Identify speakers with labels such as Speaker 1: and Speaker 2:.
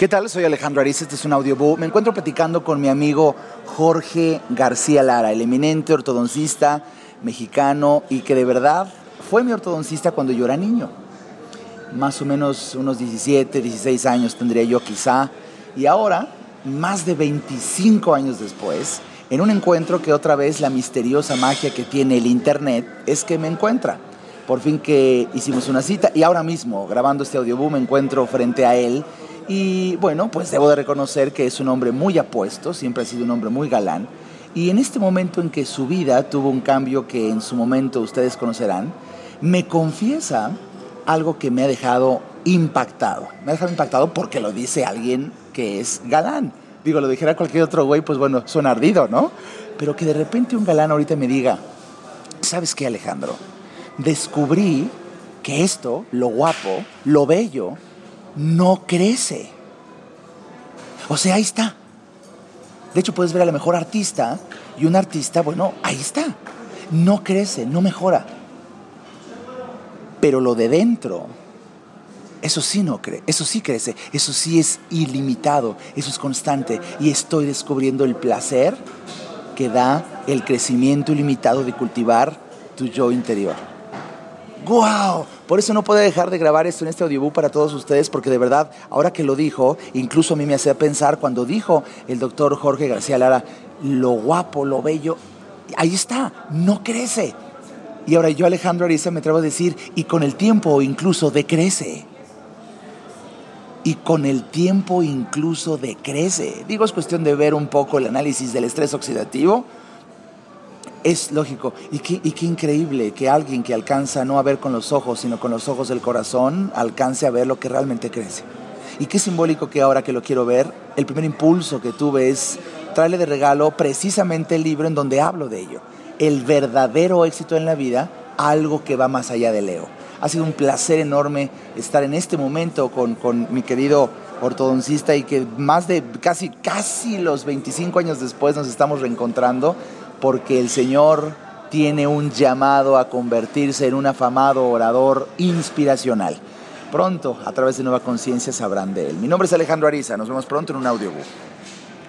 Speaker 1: ¿Qué tal? Soy Alejandro Ariza, este es un audiobook. Me encuentro platicando con mi amigo Jorge García Lara, el eminente ortodoncista mexicano y que de verdad fue mi ortodoncista cuando yo era niño. Más o menos unos 17, 16 años tendría yo quizá. Y ahora, más de 25 años después, en un encuentro que otra vez la misteriosa magia que tiene el Internet es que me encuentra. Por fin que hicimos una cita y ahora mismo, grabando este audiobook, me encuentro frente a él y bueno, pues debo de reconocer que es un hombre muy apuesto, siempre ha sido un hombre muy galán. Y en este momento en que su vida tuvo un cambio que en su momento ustedes conocerán, me confiesa algo que me ha dejado impactado. Me ha dejado impactado porque lo dice alguien que es galán. Digo, lo dijera cualquier otro güey, pues bueno, suena ardido, ¿no? Pero que de repente un galán ahorita me diga, ¿sabes qué, Alejandro? Descubrí que esto, lo guapo, lo bello, no crece. O sea, ahí está. De hecho, puedes ver a la mejor artista y un artista, bueno, ahí está. No crece, no mejora. Pero lo de dentro, eso sí no crece, eso sí crece, eso sí es ilimitado, eso es constante. Y estoy descubriendo el placer que da el crecimiento ilimitado de cultivar tu yo interior. ¡Guau! Por eso no puedo dejar de grabar esto en este audiobook para todos ustedes, porque de verdad, ahora que lo dijo, incluso a mí me hacía pensar cuando dijo el doctor Jorge García Lara, lo guapo, lo bello, ahí está, no crece. Y ahora yo, Alejandro Ariza, me atrevo a decir, y con el tiempo incluso decrece. Y con el tiempo incluso decrece. Digo, es cuestión de ver un poco el análisis del estrés oxidativo es lógico. Y qué, increíble que alguien que alcanza no a ver con los ojos, sino con los ojos del corazón, alcance a ver lo que realmente crece. Y qué simbólico que ahora que lo quiero ver, el primer impulso que tuve es traerle de regalo precisamente el libro en donde hablo de ello. El verdadero éxito en la vida, algo que va más allá de Leo. Ha sido un placer enorme estar en este momento con, con mi querido ortodoncista y que más de casi, casi los 25 años después nos estamos reencontrando porque el Señor tiene un llamado a convertirse en un afamado orador inspiracional. Pronto, a través de Nueva Conciencia, sabrán de él. Mi nombre es Alejandro Ariza. Nos vemos pronto en un audiobook.